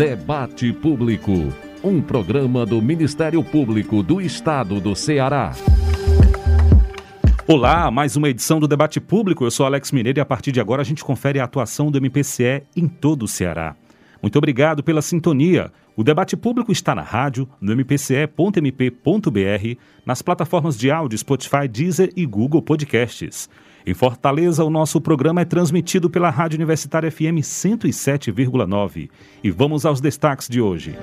Debate Público, um programa do Ministério Público do Estado do Ceará. Olá, mais uma edição do Debate Público. Eu sou Alex Mineiro e a partir de agora a gente confere a atuação do MPCE em todo o Ceará. Muito obrigado pela sintonia. O debate público está na rádio, no mpce.mp.br, nas plataformas de áudio Spotify, Deezer e Google Podcasts. Em Fortaleza, o nosso programa é transmitido pela Rádio Universitária FM 107,9. E vamos aos destaques de hoje.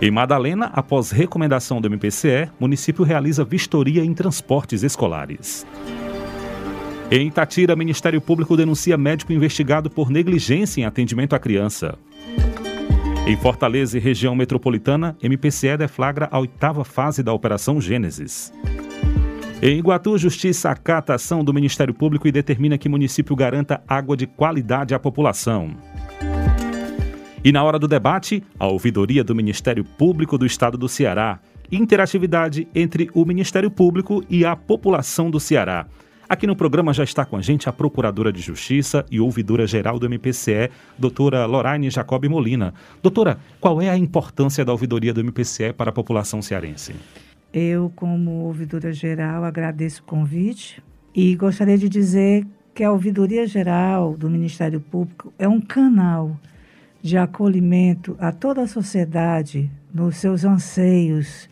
Em Madalena, após recomendação do MPCE, município realiza vistoria em transportes escolares. Em Itatira, Ministério Público denuncia médico investigado por negligência em atendimento à criança. Em Fortaleza e região metropolitana, MPCE deflagra a oitava fase da Operação Gênesis. Em Iguatu, Justiça acata a ação do Ministério Público e determina que município garanta água de qualidade à população. E na hora do debate, a ouvidoria do Ministério Público do Estado do Ceará. Interatividade entre o Ministério Público e a população do Ceará. Aqui no programa já está com a gente a Procuradora de Justiça e Ouvidora Geral do MPCE, doutora Lorraine Jacob Molina. Doutora, qual é a importância da ouvidoria do MPCE para a população cearense? Eu, como ouvidora geral, agradeço o convite e gostaria de dizer que a Ouvidoria Geral do Ministério Público é um canal de acolhimento a toda a sociedade nos seus anseios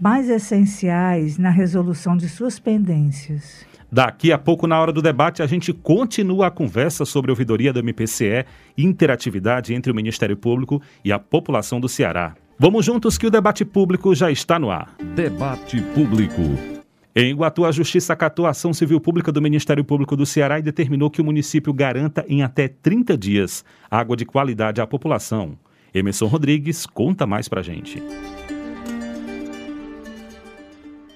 mais essenciais na resolução de suas pendências. Daqui a pouco, na hora do debate, a gente continua a conversa sobre a ouvidoria do MPCE e interatividade entre o Ministério Público e a população do Ceará. Vamos juntos que o debate público já está no ar. Debate Público. Em Iguatu, a Justiça acatou a ação civil pública do Ministério Público do Ceará e determinou que o município garanta em até 30 dias água de qualidade à população. Emerson Rodrigues conta mais pra gente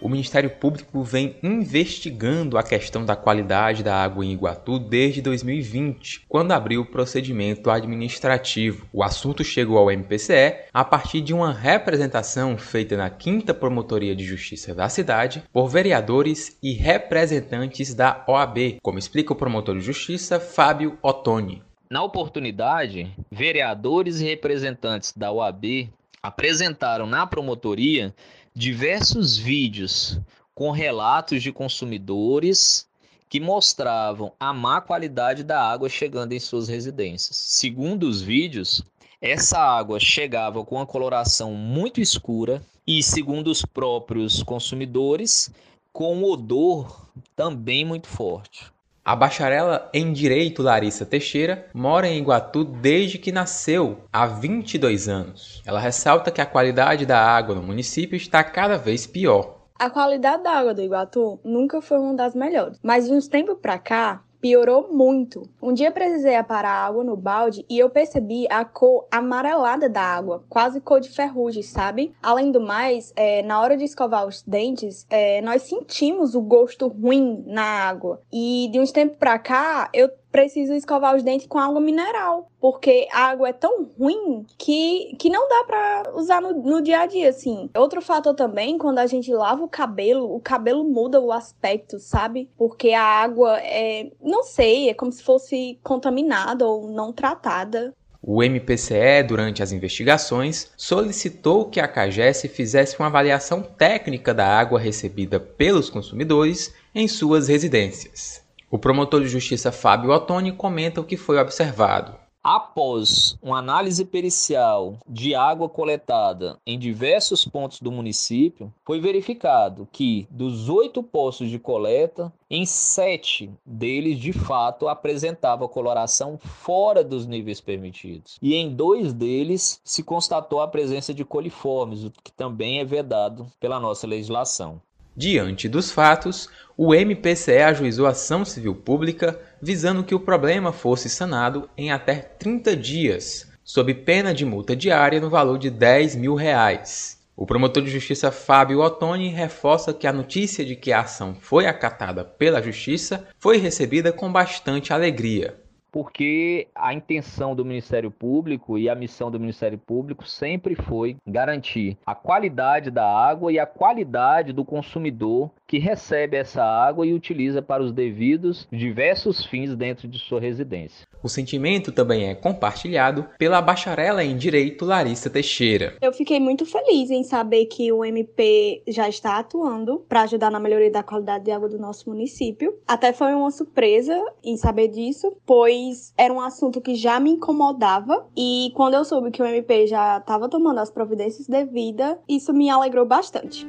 o Ministério Público vem investigando a questão da qualidade da água em Iguatu desde 2020, quando abriu o procedimento administrativo. O assunto chegou ao MPCE a partir de uma representação feita na 5 Promotoria de Justiça da cidade por vereadores e representantes da OAB, como explica o promotor de justiça Fábio Ottoni. Na oportunidade, vereadores e representantes da OAB apresentaram na promotoria diversos vídeos com relatos de consumidores que mostravam a má qualidade da água chegando em suas residências. Segundo os vídeos, essa água chegava com uma coloração muito escura e, segundo os próprios consumidores, com um odor também muito forte. A bacharela em Direito Larissa Teixeira mora em Iguatu desde que nasceu, há 22 anos. Ela ressalta que a qualidade da água no município está cada vez pior. A qualidade da água do Iguatu nunca foi uma das melhores, mas de uns tempos para cá, piorou muito. Um dia precisei aparar água no balde e eu percebi a cor amarelada da água, quase cor de ferrugem, sabe? Além do mais, é, na hora de escovar os dentes, é, nós sentimos o gosto ruim na água. E de uns tempos pra cá, eu preciso escovar os dentes com água mineral, porque a água é tão ruim que, que não dá para usar no, no dia a dia, assim. Outro fator também, quando a gente lava o cabelo, o cabelo muda o aspecto, sabe? Porque a água é, não sei, é como se fosse contaminada ou não tratada. O MPCE, durante as investigações, solicitou que a CAGES fizesse uma avaliação técnica da água recebida pelos consumidores em suas residências. O promotor de justiça Fábio Ottoni comenta o que foi observado. Após uma análise pericial de água coletada em diversos pontos do município, foi verificado que dos oito postos de coleta, em sete deles de fato apresentava coloração fora dos níveis permitidos. E em dois deles se constatou a presença de coliformes, o que também é vedado pela nossa legislação. Diante dos fatos, o MPCE ajuizou ação civil pública visando que o problema fosse sanado em até 30 dias, sob pena de multa diária no valor de 10 mil reais. O promotor de justiça Fábio Ottoni reforça que a notícia de que a ação foi acatada pela justiça foi recebida com bastante alegria porque a intenção do Ministério Público e a missão do Ministério Público sempre foi garantir a qualidade da água e a qualidade do consumidor que recebe essa água e utiliza para os devidos diversos fins dentro de sua residência. O sentimento também é compartilhado pela bacharela em Direito Larissa Teixeira. Eu fiquei muito feliz em saber que o MP já está atuando para ajudar na melhoria da qualidade de água do nosso município. Até foi uma surpresa em saber disso, pois era um assunto que já me incomodava e quando eu soube que o MP já estava tomando as providências devidas, isso me alegrou bastante.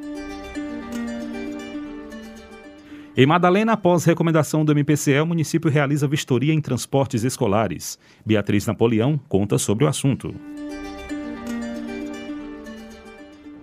Em Madalena, após recomendação do MPCE, o município realiza vistoria em transportes escolares. Beatriz Napoleão conta sobre o assunto.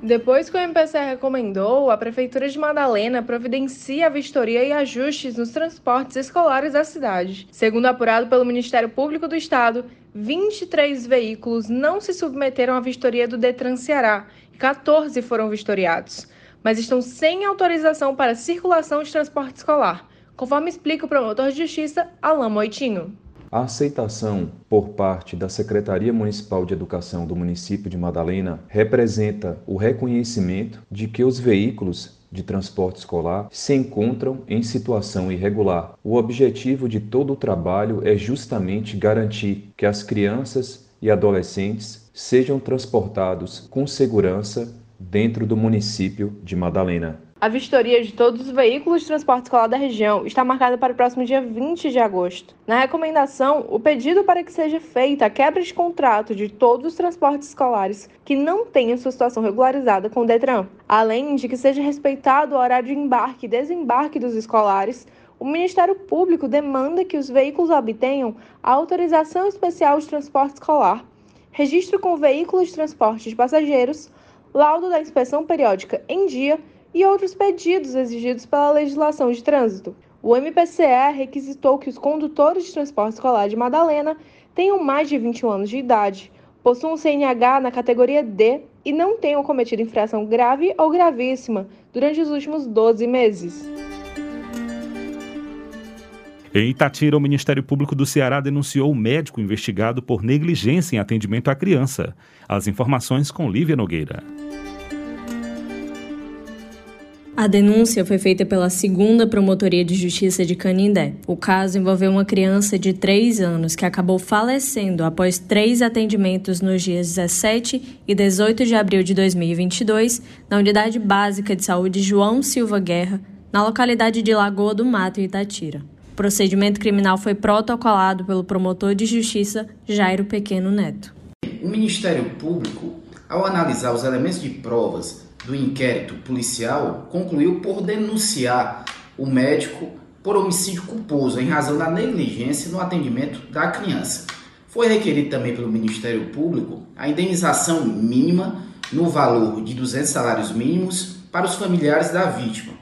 Depois que o MPCE recomendou, a Prefeitura de Madalena providencia a vistoria e ajustes nos transportes escolares da cidade. Segundo apurado pelo Ministério Público do Estado, 23 veículos não se submeteram à vistoria do Detran Ceará e 14 foram vistoriados mas estão sem autorização para circulação de transporte escolar, conforme explica o promotor de justiça Alain Moitinho. A aceitação por parte da Secretaria Municipal de Educação do município de Madalena representa o reconhecimento de que os veículos de transporte escolar se encontram em situação irregular. O objetivo de todo o trabalho é justamente garantir que as crianças e adolescentes sejam transportados com segurança dentro do município de Madalena. A vistoria de todos os veículos de transporte escolar da região está marcada para o próximo dia 20 de agosto. Na recomendação, o pedido para que seja feita a quebra de contrato de todos os transportes escolares que não tenham sua situação regularizada com o Detran, além de que seja respeitado o horário de embarque e desembarque dos escolares, o Ministério Público demanda que os veículos obtenham a autorização especial de transporte escolar, registro com veículos de transporte de passageiros, laudo da inspeção periódica em dia e outros pedidos exigidos pela legislação de trânsito. O MPCE requisitou que os condutores de transporte escolar de Madalena tenham mais de 21 anos de idade, possuam CNH na categoria D e não tenham cometido infração grave ou gravíssima durante os últimos 12 meses. Em Itatira, o Ministério Público do Ceará denunciou o médico investigado por negligência em atendimento à criança. As informações com Lívia Nogueira. A denúncia foi feita pela segunda Promotoria de Justiça de Canindé. O caso envolveu uma criança de 3 anos que acabou falecendo após três atendimentos nos dias 17 e 18 de abril de 2022 na Unidade Básica de Saúde João Silva Guerra, na localidade de Lagoa do Mato, Itatira. O procedimento criminal foi protocolado pelo promotor de justiça Jairo Pequeno Neto. O Ministério Público, ao analisar os elementos de provas do inquérito policial, concluiu por denunciar o médico por homicídio culposo em razão da negligência no atendimento da criança. Foi requerido também pelo Ministério Público a indenização mínima no valor de 200 salários mínimos para os familiares da vítima.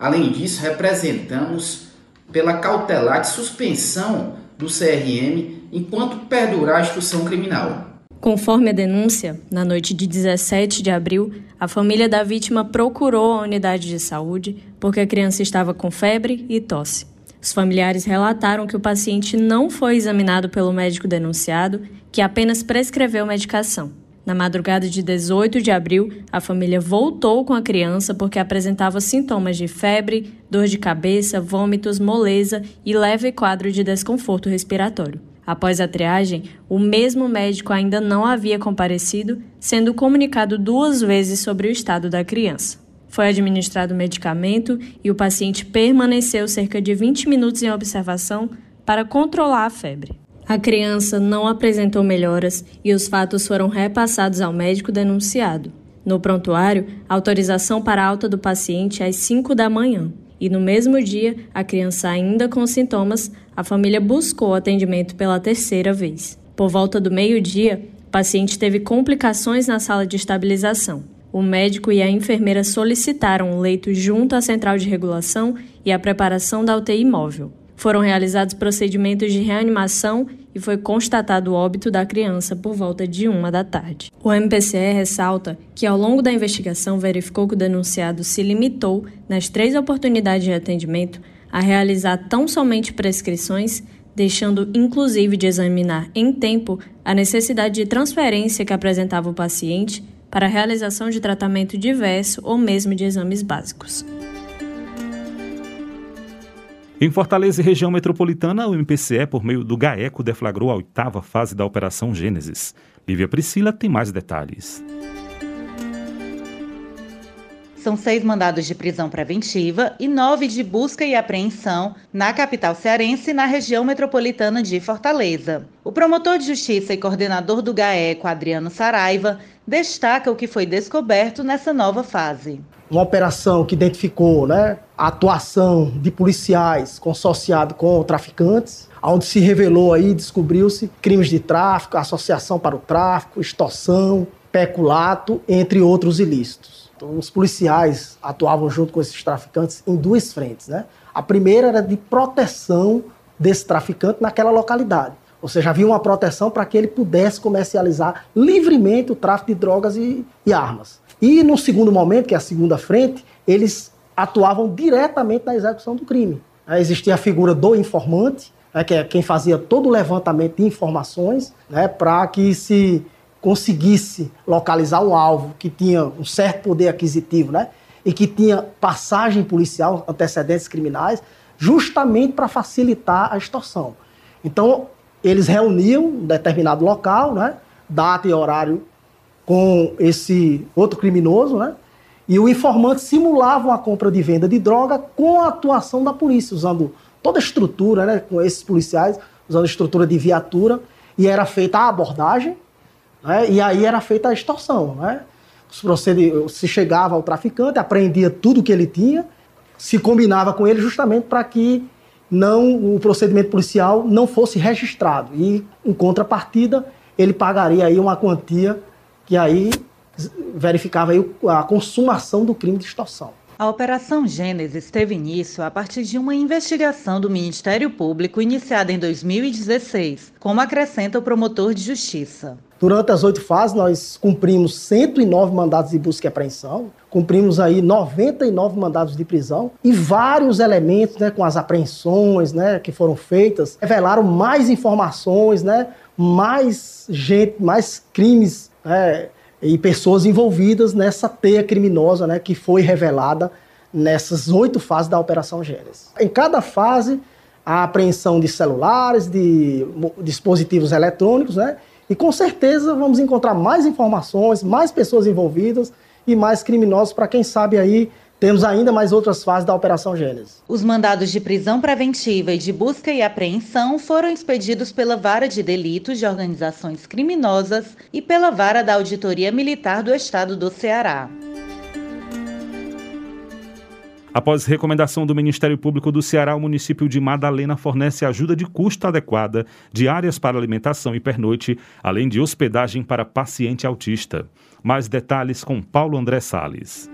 Além disso, representamos pela cautelar de suspensão do CRM enquanto perdurar a instrução criminal. Conforme a denúncia, na noite de 17 de abril, a família da vítima procurou a unidade de saúde porque a criança estava com febre e tosse. Os familiares relataram que o paciente não foi examinado pelo médico denunciado, que apenas prescreveu medicação. Na madrugada de 18 de abril, a família voltou com a criança porque apresentava sintomas de febre, dor de cabeça, vômitos, moleza e leve quadro de desconforto respiratório. Após a triagem, o mesmo médico ainda não havia comparecido, sendo comunicado duas vezes sobre o estado da criança. Foi administrado medicamento e o paciente permaneceu cerca de 20 minutos em observação para controlar a febre. A criança não apresentou melhoras e os fatos foram repassados ao médico denunciado. No prontuário, autorização para alta do paciente às 5 da manhã. E no mesmo dia, a criança ainda com sintomas, a família buscou atendimento pela terceira vez. Por volta do meio-dia, o paciente teve complicações na sala de estabilização. O médico e a enfermeira solicitaram um leito junto à central de regulação e a preparação da UTI móvel. Foram realizados procedimentos de reanimação e foi constatado o óbito da criança por volta de uma da tarde. O MPCE ressalta que, ao longo da investigação, verificou que o denunciado se limitou, nas três oportunidades de atendimento, a realizar tão somente prescrições, deixando inclusive de examinar em tempo a necessidade de transferência que apresentava o paciente para a realização de tratamento diverso ou mesmo de exames básicos. Em Fortaleza e região metropolitana, o MPCE, por meio do GAECO, deflagrou a oitava fase da Operação Gênesis. Lívia Priscila tem mais detalhes. São seis mandados de prisão preventiva e nove de busca e apreensão na capital cearense e na região metropolitana de Fortaleza. O promotor de justiça e coordenador do GAECO, Adriano Saraiva, destaca o que foi descoberto nessa nova fase. Uma operação que identificou né, a atuação de policiais consorciado com traficantes, onde se revelou aí, descobriu-se crimes de tráfico, associação para o tráfico, extorsão, peculato, entre outros ilícitos. Então, os policiais atuavam junto com esses traficantes em duas frentes. Né? A primeira era de proteção desse traficante naquela localidade. Ou seja, havia uma proteção para que ele pudesse comercializar livremente o tráfico de drogas e, e armas. E no segundo momento, que é a segunda frente, eles atuavam diretamente na execução do crime. Existia a figura do informante, né, que é quem fazia todo o levantamento de informações né, para que se conseguisse localizar um alvo que tinha um certo poder aquisitivo, né? E que tinha passagem policial, antecedentes criminais, justamente para facilitar a extorsão. Então, eles reuniam um determinado local, né? Data e horário com esse outro criminoso, né? E o informante simulava uma compra de venda de droga com a atuação da polícia, usando toda a estrutura, né? Com esses policiais, usando a estrutura de viatura, e era feita a abordagem, né? E aí era feita a extorsão. Né? Se chegava ao traficante, apreendia tudo que ele tinha, se combinava com ele justamente para que não o procedimento policial não fosse registrado. E, em contrapartida, ele pagaria aí uma quantia que aí verificava aí a consumação do crime de extorsão. A Operação Gênesis teve início a partir de uma investigação do Ministério Público iniciada em 2016, como acrescenta o promotor de justiça. Durante as oito fases, nós cumprimos 109 mandados de busca e apreensão, cumprimos aí 99 mandados de prisão e vários elementos, né, com as apreensões, né, que foram feitas, revelaram mais informações, né, mais gente, mais crimes, né, e pessoas envolvidas nessa teia criminosa né, que foi revelada nessas oito fases da Operação Gênesis. Em cada fase, a apreensão de celulares, de dispositivos eletrônicos, né? E com certeza vamos encontrar mais informações, mais pessoas envolvidas e mais criminosos para quem sabe aí temos ainda mais outras fases da Operação Gênesis. Os mandados de prisão preventiva e de busca e apreensão foram expedidos pela Vara de Delitos de Organizações Criminosas e pela Vara da Auditoria Militar do Estado do Ceará. Após recomendação do Ministério Público do Ceará, o município de Madalena fornece ajuda de custo adequada, diárias para alimentação e pernoite, além de hospedagem para paciente autista. Mais detalhes com Paulo André Sales.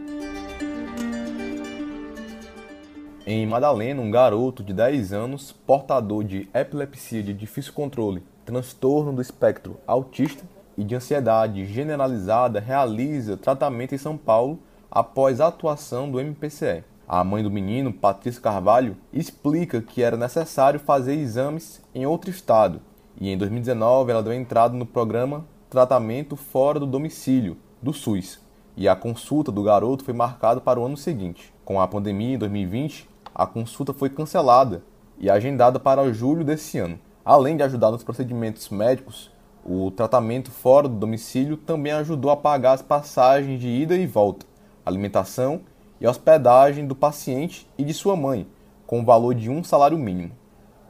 Em Madalena, um garoto de 10 anos, portador de epilepsia de difícil controle, transtorno do espectro autista e de ansiedade generalizada, realiza tratamento em São Paulo após a atuação do MPCE. A mãe do menino, Patrícia Carvalho, explica que era necessário fazer exames em outro estado e em 2019 ela deu entrada no programa Tratamento Fora do Domicílio, do SUS, e a consulta do garoto foi marcada para o ano seguinte. Com a pandemia em 2020, a consulta foi cancelada e agendada para julho desse ano. Além de ajudar nos procedimentos médicos, o tratamento fora do domicílio também ajudou a pagar as passagens de ida e volta, alimentação e hospedagem do paciente e de sua mãe, com o valor de um salário mínimo.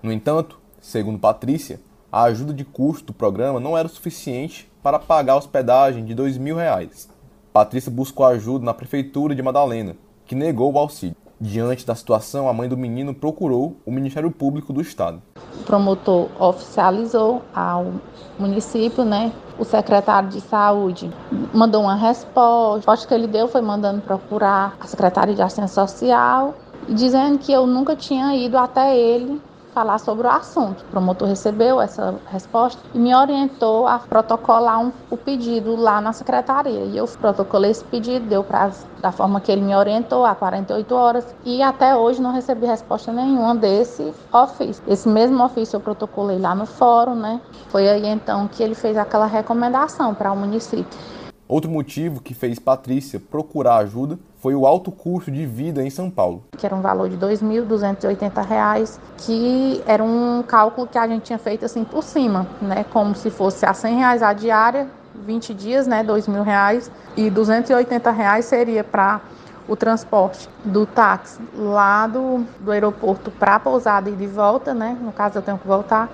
No entanto, segundo Patrícia, a ajuda de custo do programa não era suficiente para pagar a hospedagem de 2 mil reais. Patrícia buscou ajuda na prefeitura de Madalena, que negou o auxílio. Diante da situação, a mãe do menino procurou o Ministério Público do Estado. O promotor oficializou ao município, né? O secretário de saúde mandou uma resposta. A resposta que ele deu foi mandando procurar a secretária de assistência social, dizendo que eu nunca tinha ido até ele falar sobre o assunto. O promotor recebeu essa resposta e me orientou a protocolar um, o pedido lá na secretaria. E eu protocolei esse pedido, deu prazo da forma que ele me orientou, há 48 horas, e até hoje não recebi resposta nenhuma desse ofício. Esse mesmo ofício eu protocolei lá no fórum, né? Foi aí então que ele fez aquela recomendação para o município. Outro motivo que fez Patrícia procurar ajuda foi o alto custo de vida em São Paulo. Que era um valor de R$ 2.280, que era um cálculo que a gente tinha feito assim por cima, né? Como se fosse a 100 reais a diária, 20 dias, né? R$ 2.000 e 280 reais seria para o transporte do táxi lá do, do aeroporto para a pousada e de volta, né? No caso eu tenho que voltar.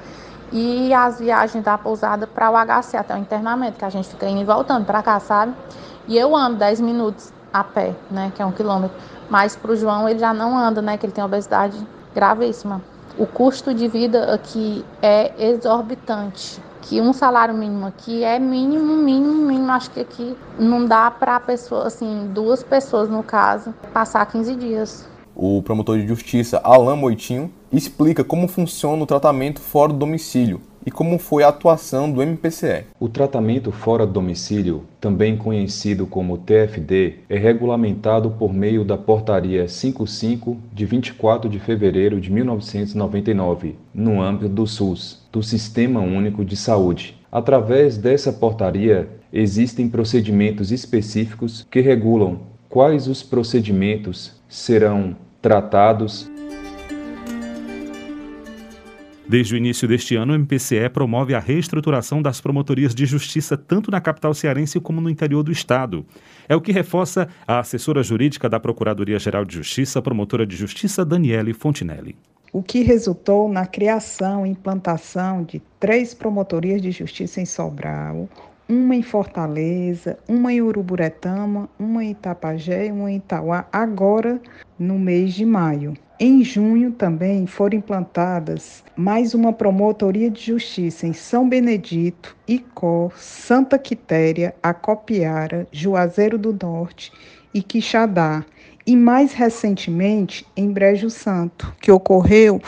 E as viagens da pousada para o HC, até o internamento, que a gente fica indo e voltando para cá, sabe? E eu ando 10 minutos a pé, né, que é um quilômetro. Mas para o João ele já não anda, né, que ele tem obesidade gravíssima. O custo de vida aqui é exorbitante. Que um salário mínimo aqui é mínimo, mínimo, mínimo. Acho que aqui não dá para pessoa, assim, duas pessoas no caso, passar 15 dias. O promotor de justiça Alain Moitinho explica como funciona o tratamento fora do domicílio e como foi a atuação do MPCE. O tratamento fora do domicílio, também conhecido como TFD, é regulamentado por meio da Portaria 55 de 24 de fevereiro de 1999, no âmbito do SUS, do Sistema Único de Saúde. Através dessa portaria, existem procedimentos específicos que regulam quais os procedimentos serão tratados Desde o início deste ano, o MPCE promove a reestruturação das promotorias de justiça tanto na capital cearense como no interior do estado. É o que reforça a assessora jurídica da Procuradoria-Geral de Justiça, promotora de justiça Daniele Fontinelli. O que resultou na criação e implantação de três promotorias de justiça em Sobral, uma em Fortaleza, uma em Uruburetama, uma em Itapajé e uma em Itauá, agora no mês de maio. Em junho também foram implantadas mais uma promotoria de justiça em São Benedito, Icó, Santa Quitéria, Acopiara, Juazeiro do Norte e Quixadá. E mais recentemente em Brejo Santo, que ocorreu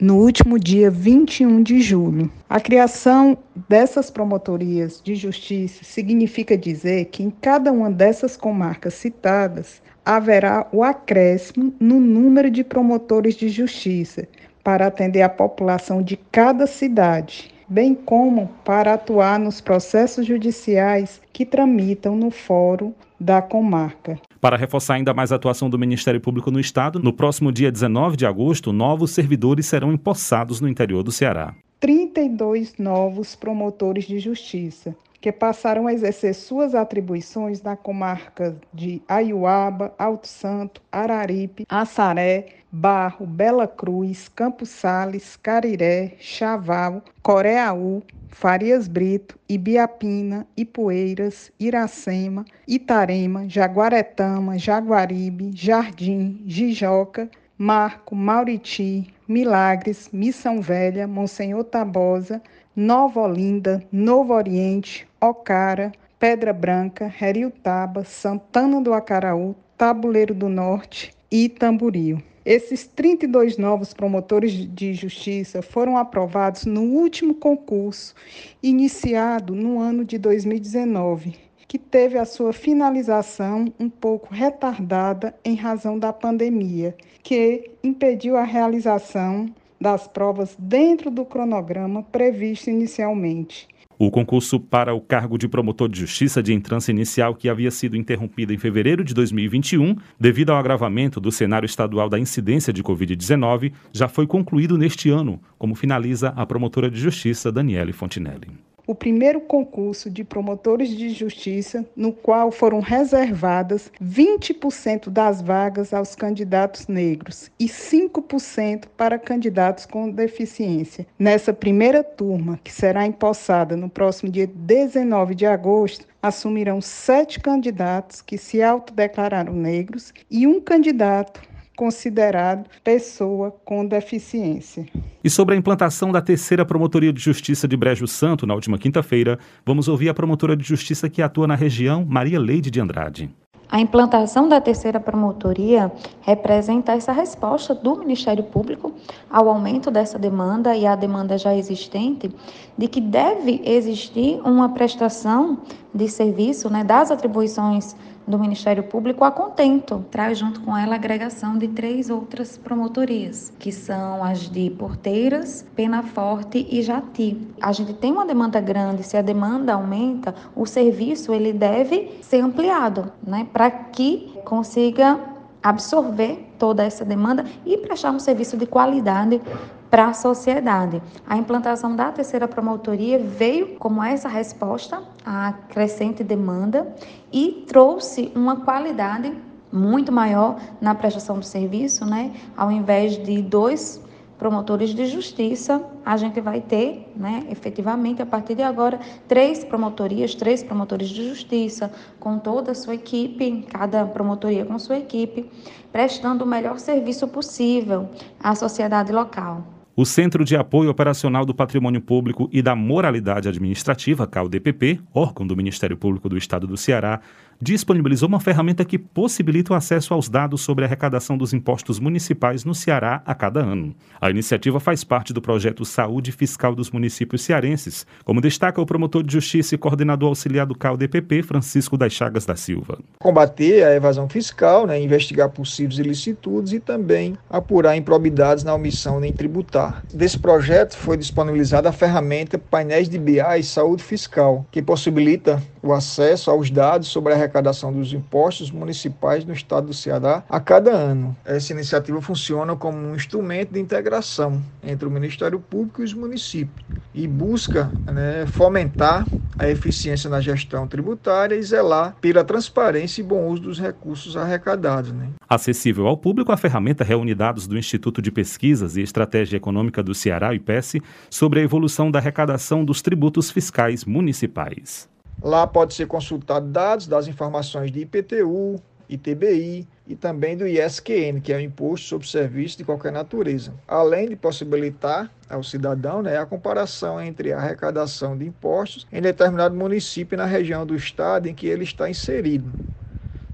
no último dia 21 de julho. A criação dessas promotorias de justiça significa dizer que em cada uma dessas comarcas citadas haverá o acréscimo no número de promotores de justiça para atender a população de cada cidade, bem como para atuar nos processos judiciais que tramitam no fórum da comarca. Para reforçar ainda mais a atuação do Ministério Público no Estado, no próximo dia 19 de agosto, novos servidores serão empossados no interior do Ceará. 32 novos promotores de justiça, que passaram a exercer suas atribuições na comarca de Aiuaba, Alto Santo, Araripe, Assaré, Barro, Bela Cruz, Campos Sales, Cariré, Chaval, Coreaú, Farias Brito, Ibiapina, Ipueiras, Iracema, Itarema, Jaguaretama, Jaguaribe, Jardim, Jijoca, Marco, Mauriti, Milagres, Missão Velha, Monsenhor Tabosa, Nova Olinda, Novo Oriente, Ocara, Pedra Branca, Heriutaba, Santana do Acaraú, Tabuleiro do Norte e Tamboril. Esses 32 novos promotores de justiça foram aprovados no último concurso, iniciado no ano de 2019, que teve a sua finalização um pouco retardada em razão da pandemia, que impediu a realização das provas dentro do cronograma previsto inicialmente. O concurso para o cargo de promotor de justiça de entrância inicial, que havia sido interrompido em fevereiro de 2021, devido ao agravamento do cenário estadual da incidência de Covid-19, já foi concluído neste ano, como finaliza a promotora de justiça Daniele Fontinelli o primeiro concurso de promotores de justiça, no qual foram reservadas 20% das vagas aos candidatos negros e 5% para candidatos com deficiência. Nessa primeira turma, que será empossada no próximo dia 19 de agosto, assumirão sete candidatos que se autodeclararam negros e um candidato considerado pessoa com deficiência. E sobre a implantação da terceira Promotoria de Justiça de Brejo Santo, na última quinta-feira, vamos ouvir a promotora de justiça que atua na região, Maria Leide de Andrade. A implantação da terceira promotoria representa essa resposta do Ministério Público ao aumento dessa demanda e à demanda já existente de que deve existir uma prestação de serviço né, das atribuições do Ministério Público a contento. Traz junto com ela a agregação de três outras promotorias, que são as de Porteiras, Pena Forte e Jati. A gente tem uma demanda grande, se a demanda aumenta, o serviço ele deve ser ampliado, né, para que consiga absorver toda essa demanda e prestar um serviço de qualidade para a sociedade. A implantação da terceira promotoria veio como essa resposta à crescente demanda e trouxe uma qualidade muito maior na prestação do serviço, né? Ao invés de dois promotores de justiça, a gente vai ter, né, efetivamente, a partir de agora, três promotorias, três promotores de justiça, com toda a sua equipe, cada promotoria com sua equipe, prestando o melhor serviço possível à sociedade local. O Centro de Apoio Operacional do Patrimônio Público e da Moralidade Administrativa, CAUDPP, órgão do Ministério Público do Estado do Ceará, disponibilizou uma ferramenta que possibilita o acesso aos dados sobre a arrecadação dos impostos municipais no Ceará a cada ano. A iniciativa faz parte do projeto Saúde Fiscal dos Municípios Cearenses, como destaca o promotor de Justiça e coordenador auxiliar do CAUDPP, Francisco das Chagas da Silva. Combater a evasão fiscal, né, investigar possíveis ilicitudes e também apurar improbidades na omissão nem tributar. Desse projeto foi disponibilizada a ferramenta Painéis de BI e Saúde Fiscal, que possibilita o acesso aos dados sobre a arrecadação dos impostos municipais no estado do Ceará a cada ano. Essa iniciativa funciona como um instrumento de integração entre o Ministério Público e os municípios e busca né, fomentar a eficiência na gestão tributária e zelar pela transparência e bom uso dos recursos arrecadados. Né. Acessível ao público, a ferramenta reúne dados do Instituto de Pesquisas e Estratégia Econômica do Ceará, IPES, sobre a evolução da arrecadação dos tributos fiscais municipais. Lá pode ser consultado dados das informações de IPTU, ITBI e também do ISQN, que é o Imposto sobre Serviço de Qualquer Natureza. Além de possibilitar ao cidadão né, a comparação entre a arrecadação de impostos em determinado município na região do estado em que ele está inserido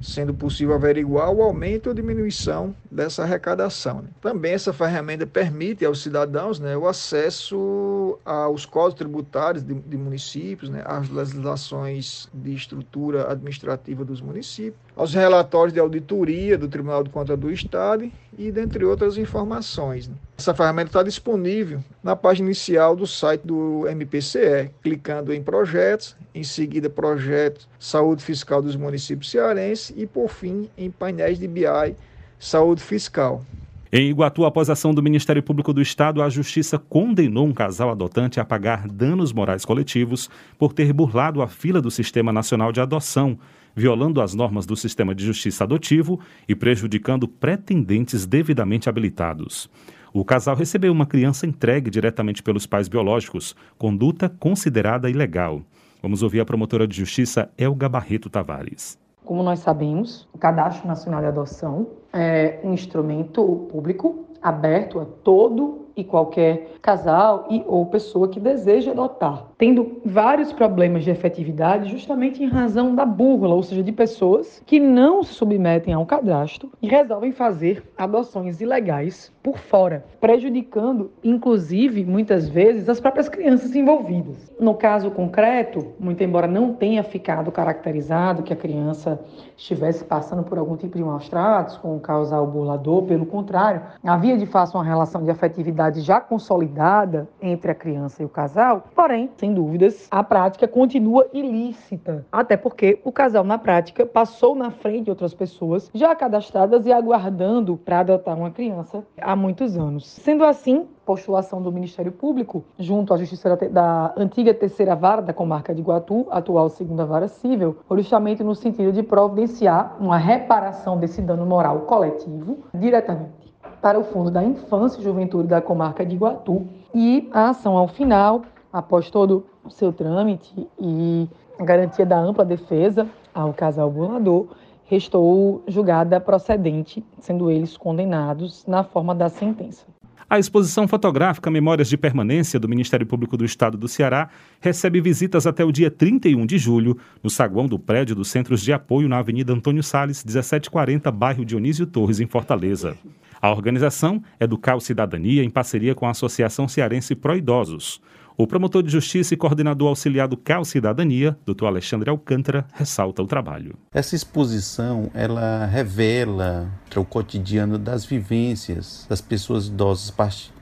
sendo possível averiguar o aumento ou diminuição dessa arrecadação. Né? Também essa ferramenta permite aos cidadãos né, o acesso aos códigos tributários de, de municípios, né, às legislações de estrutura administrativa dos municípios, aos relatórios de auditoria do Tribunal de Contas do Estado e dentre outras informações. Essa ferramenta está disponível na página inicial do site do MPCE, clicando em projetos, em seguida projeto Saúde Fiscal dos Municípios Cearenses e por fim em painéis de BI Saúde Fiscal. Em Iguatu, após a ação do Ministério Público do Estado, a Justiça condenou um casal adotante a pagar danos morais coletivos por ter burlado a fila do Sistema Nacional de Adoção, violando as normas do Sistema de Justiça Adotivo e prejudicando pretendentes devidamente habilitados. O casal recebeu uma criança entregue diretamente pelos pais biológicos, conduta considerada ilegal. Vamos ouvir a promotora de justiça Elga Barreto Tavares. Como nós sabemos, o Cadastro Nacional de Adoção é um instrumento público aberto a todo e qualquer casal e ou pessoa que deseja adotar, tendo vários problemas de efetividade justamente em razão da búrgula, ou seja, de pessoas que não se submetem a um cadastro e resolvem fazer adoções ilegais por fora, prejudicando inclusive muitas vezes as próprias crianças envolvidas. No caso concreto, muito embora não tenha ficado caracterizado que a criança estivesse passando por algum tipo de maus tratos com o casal burlador, pelo contrário, havia de fato uma relação de afetividade já consolidada entre a criança e o casal, porém, sem dúvidas, a prática continua ilícita. Até porque o casal, na prática, passou na frente de outras pessoas já cadastradas e aguardando para adotar uma criança há muitos anos. Sendo assim, postulação do Ministério Público, junto à Justiça da antiga terceira vara da comarca de Iguatu, atual segunda vara civil, justamente no sentido de providenciar uma reparação desse dano moral coletivo diretamente para o Fundo da Infância e Juventude da comarca de Iguatu. E a ação, ao final, após todo o seu trâmite e a garantia da ampla defesa ao casal burlador, restou julgada procedente, sendo eles condenados na forma da sentença. A exposição fotográfica Memórias de Permanência do Ministério Público do Estado do Ceará recebe visitas até o dia 31 de julho no saguão do prédio dos Centros de Apoio na Avenida Antônio Sales, 1740, bairro Dionísio Torres, em Fortaleza. A organização é do CAL Cidadania em parceria com a Associação Cearense Pró Idosos. O promotor de justiça e coordenador auxiliar do CAL Cidadania, Dr. Alexandre Alcântara, ressalta o trabalho. Essa exposição, ela revela o cotidiano das vivências das pessoas idosas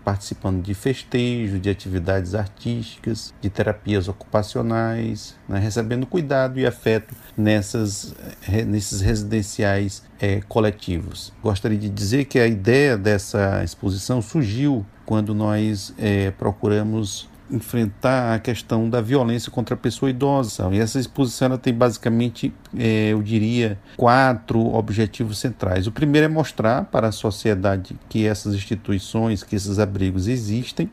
participando de festejos, de atividades artísticas, de terapias ocupacionais, né, recebendo cuidado e afeto nessas, nesses residenciais é, coletivos. Gostaria de dizer que a ideia dessa exposição surgiu quando nós é, procuramos enfrentar a questão da violência contra a pessoa idosa. E essa exposição ela tem basicamente, é, eu diria, quatro objetivos centrais. O primeiro é mostrar para a sociedade que essas instituições, que esses abrigos existem,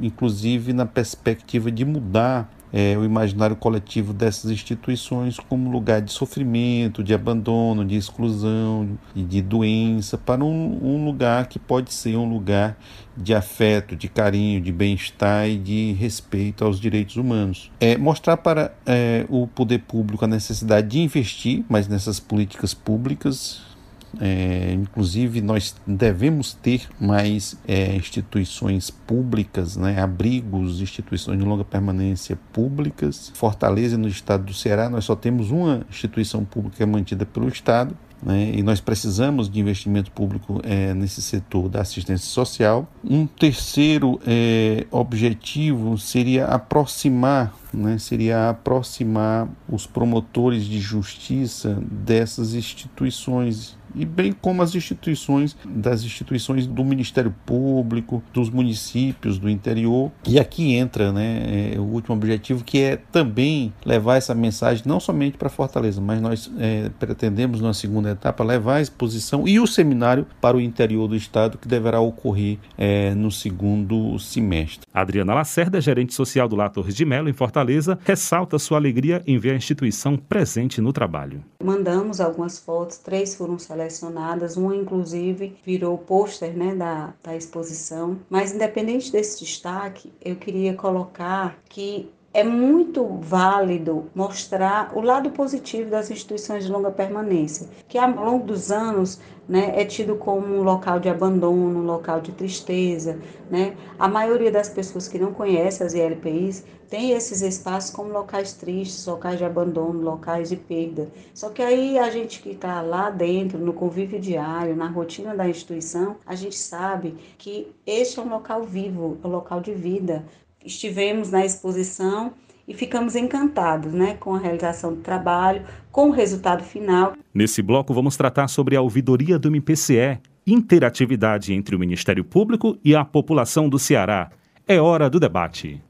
inclusive na perspectiva de mudar é, o imaginário coletivo dessas instituições como lugar de sofrimento, de abandono, de exclusão e de doença, para um, um lugar que pode ser um lugar de afeto, de carinho, de bem-estar e de respeito aos direitos humanos. É mostrar para é, o poder público a necessidade de investir mais nessas políticas públicas é, inclusive, nós devemos ter mais é, instituições públicas, né, abrigos, instituições de longa permanência públicas. Fortaleza, no estado do Ceará, nós só temos uma instituição pública mantida pelo Estado, né, e nós precisamos de investimento público é, nesse setor da assistência social. Um terceiro é, objetivo seria aproximar, né, seria aproximar os promotores de justiça dessas instituições e bem como as instituições das instituições do Ministério Público, dos municípios do interior. E aqui entra né, é, o último objetivo, que é também levar essa mensagem não somente para Fortaleza, mas nós é, pretendemos, na segunda etapa, levar a exposição e o seminário para o interior do estado, que deverá ocorrer é, no segundo semestre. Adriana Lacerda, gerente social do Lá Torres de Melo, em Fortaleza, ressalta sua alegria em ver a instituição presente no trabalho. Mandamos algumas fotos, três foram selecionadas selecionadas, uma inclusive virou pôster né, da, da exposição. Mas independente desse destaque, eu queria colocar que é muito válido mostrar o lado positivo das instituições de longa permanência, que ao longo dos anos né, é tido como um local de abandono, um local de tristeza. Né? A maioria das pessoas que não conhecem as ILPIs tem esses espaços como locais tristes, locais de abandono, locais de perda. Só que aí a gente que está lá dentro, no convívio diário, na rotina da instituição, a gente sabe que este é um local vivo, é um local de vida, estivemos na exposição e ficamos encantados né, com a realização do trabalho, com o resultado final. Nesse bloco, vamos tratar sobre a ouvidoria do MPCE, interatividade entre o Ministério Público e a população do Ceará. É hora do debate.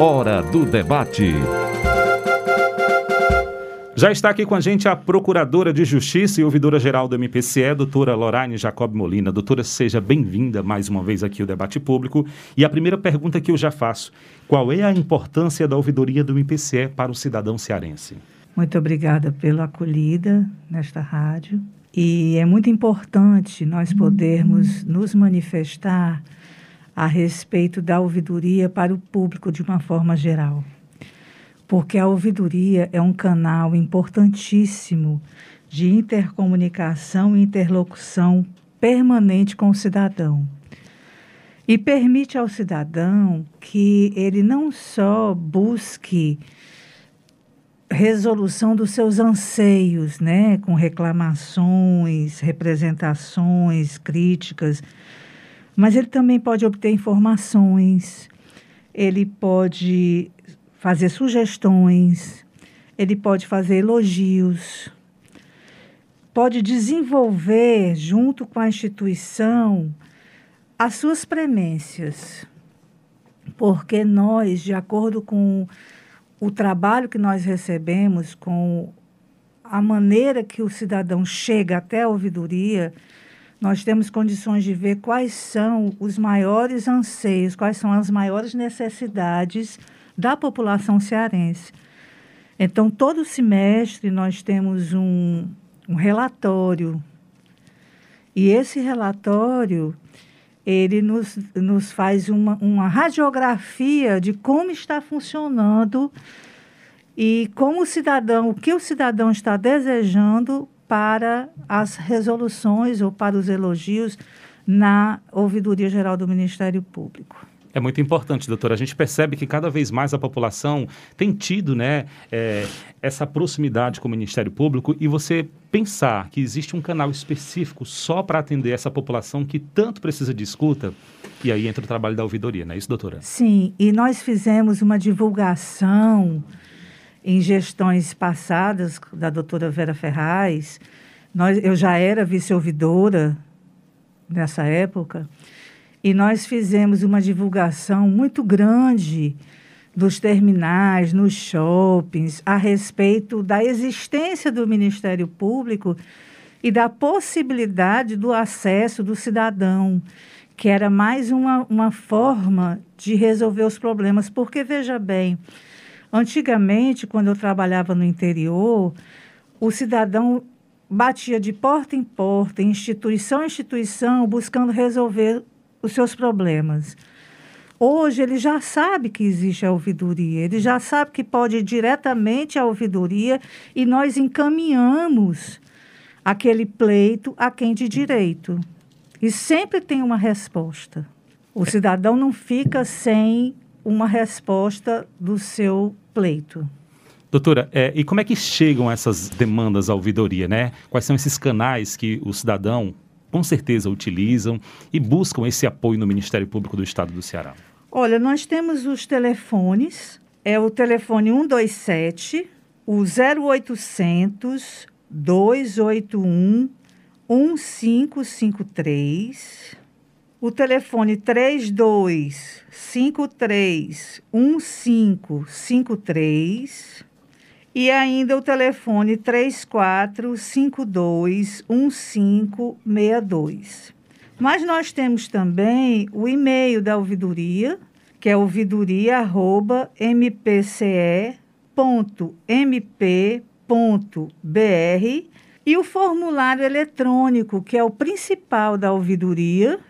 Hora do debate. Já está aqui com a gente a Procuradora de Justiça e Ouvidora-Geral do MPCE, doutora Lorraine Jacob Molina. Doutora, seja bem-vinda mais uma vez aqui ao debate público. E a primeira pergunta que eu já faço, qual é a importância da ouvidoria do MPCE para o cidadão cearense? Muito obrigada pela acolhida nesta rádio. E é muito importante nós podermos nos manifestar a respeito da ouvidoria para o público de uma forma geral porque a ouvidoria é um canal importantíssimo de intercomunicação e interlocução permanente com o cidadão. E permite ao cidadão que ele não só busque resolução dos seus anseios, né, com reclamações, representações, críticas, mas ele também pode obter informações, ele pode fazer sugestões, ele pode fazer elogios, pode desenvolver, junto com a instituição, as suas premências. Porque nós, de acordo com o trabalho que nós recebemos, com a maneira que o cidadão chega até a ouvidoria, nós temos condições de ver quais são os maiores anseios, quais são as maiores necessidades da população cearense. Então, todo semestre nós temos um, um relatório. E esse relatório, ele nos, nos faz uma, uma radiografia de como está funcionando e como o cidadão, o que o cidadão está desejando para as resoluções ou para os elogios na Ouvidoria Geral do Ministério Público. É muito importante, doutora. A gente percebe que cada vez mais a população tem tido né, é, essa proximidade com o Ministério Público e você pensar que existe um canal específico só para atender essa população que tanto precisa de escuta, e aí entra o trabalho da ouvidoria, não é isso, doutora? Sim, e nós fizemos uma divulgação em gestões passadas da doutora Vera Ferraz. Nós, eu já era vice-ouvidora nessa época, e nós fizemos uma divulgação muito grande dos terminais, nos shoppings, a respeito da existência do Ministério Público e da possibilidade do acesso do cidadão, que era mais uma, uma forma de resolver os problemas. Porque, veja bem, antigamente, quando eu trabalhava no interior, o cidadão batia de porta em porta, instituição em instituição, buscando resolver os seus problemas. Hoje ele já sabe que existe a ouvidoria, ele já sabe que pode ir diretamente à ouvidoria e nós encaminhamos aquele pleito a quem de direito. E sempre tem uma resposta. O cidadão não fica sem uma resposta do seu pleito. Doutora, é, e como é que chegam essas demandas à ouvidoria, né? Quais são esses canais que o cidadão com certeza utilizam e buscam esse apoio no Ministério Público do Estado do Ceará? Olha, nós temos os telefones, é o telefone 127, o 0800 281 1553, o telefone 3253 1553 e ainda o telefone 34521562. Mas nós temos também o e-mail da ouvidoria, que é ouvidoria.mpce.mp.br e o formulário eletrônico, que é o principal da ouvidoria,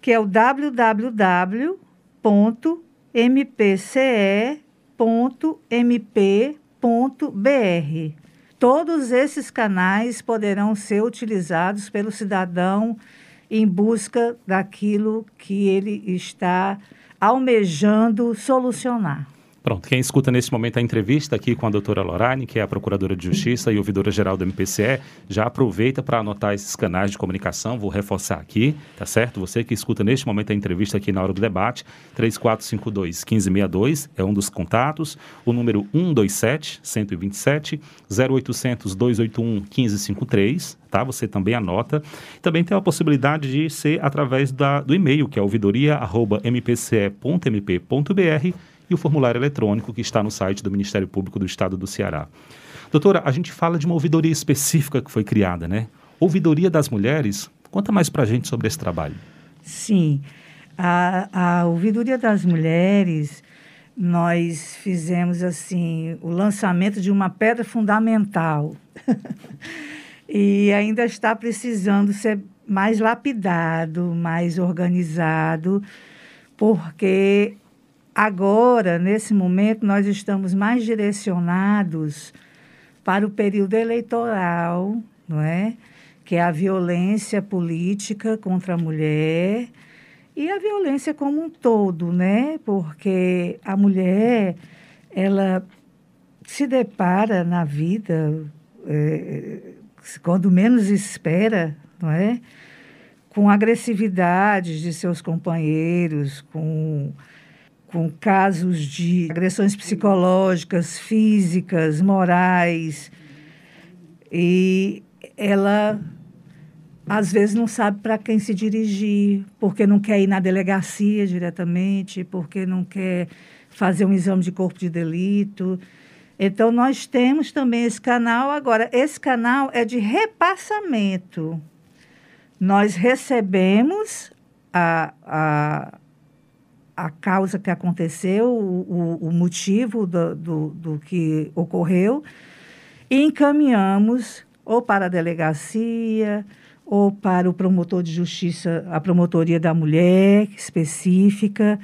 que é o www.mpce.mp.br www.cidadão.br. Todos esses canais poderão ser utilizados pelo cidadão em busca daquilo que ele está almejando solucionar. Pronto, quem escuta nesse momento a entrevista aqui com a doutora Lorane, que é a Procuradora de Justiça e ouvidora-geral do MPCE, já aproveita para anotar esses canais de comunicação, vou reforçar aqui, tá certo? Você que escuta neste momento a entrevista aqui na hora do debate, 3452-1562 é um dos contatos, o número 127-127, 0800-281-1553, tá? Você também anota. Também tem a possibilidade de ser através da, do e-mail, que é ouvidoria.mpce.mp.br e o formulário eletrônico que está no site do Ministério Público do Estado do Ceará. Doutora, a gente fala de uma ouvidoria específica que foi criada, né? Ouvidoria das Mulheres. Conta mais para a gente sobre esse trabalho. Sim. A, a Ouvidoria das Mulheres, nós fizemos assim o lançamento de uma pedra fundamental. e ainda está precisando ser mais lapidado, mais organizado, porque Agora, nesse momento, nós estamos mais direcionados para o período eleitoral, não é? Que é a violência política contra a mulher e a violência como um todo, né? Porque a mulher, ela se depara na vida, é, quando menos espera, não é? Com agressividades de seus companheiros, com com casos de agressões psicológicas, físicas, morais. E ela, às vezes, não sabe para quem se dirigir, porque não quer ir na delegacia diretamente, porque não quer fazer um exame de corpo de delito. Então, nós temos também esse canal. Agora, esse canal é de repassamento. Nós recebemos a, a, a causa que aconteceu, o, o motivo do, do, do, que ocorreu, e encaminhamos ou para a delegacia, ou para o promotor de justiça, a promotoria da mulher específica.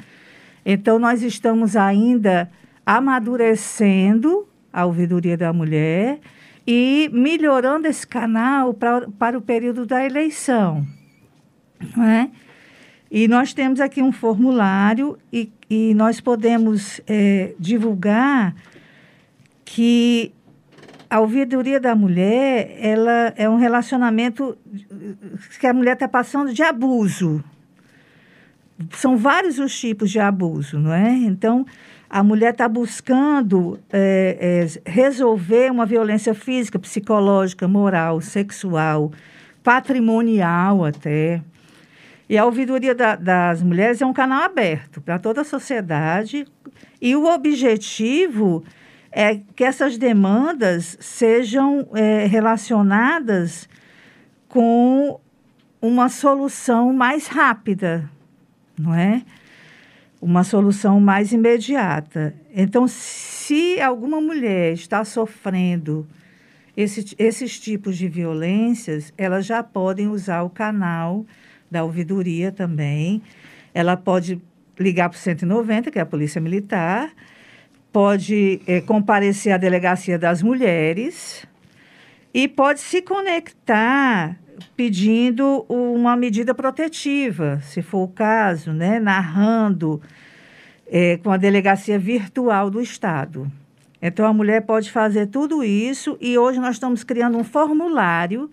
Então, nós estamos ainda amadurecendo a ouvidoria da mulher e melhorando esse canal para, para o período da eleição. Não é? E nós temos aqui um formulário e, e nós podemos é, divulgar que a ouvidoria da mulher ela é um relacionamento que a mulher está passando de abuso. São vários os tipos de abuso, não é? Então, a mulher está buscando é, é, resolver uma violência física, psicológica, moral, sexual, patrimonial até. E a ouvidoria da, das mulheres é um canal aberto para toda a sociedade. E o objetivo é que essas demandas sejam é, relacionadas com uma solução mais rápida, não é? Uma solução mais imediata. Então, se alguma mulher está sofrendo esse, esses tipos de violências, elas já podem usar o canal da ouvidoria também. Ela pode ligar para o 190, que é a Polícia Militar, pode é, comparecer à Delegacia das Mulheres e pode se conectar pedindo uma medida protetiva, se for o caso, né, narrando é, com a delegacia virtual do Estado. Então, a mulher pode fazer tudo isso e hoje nós estamos criando um formulário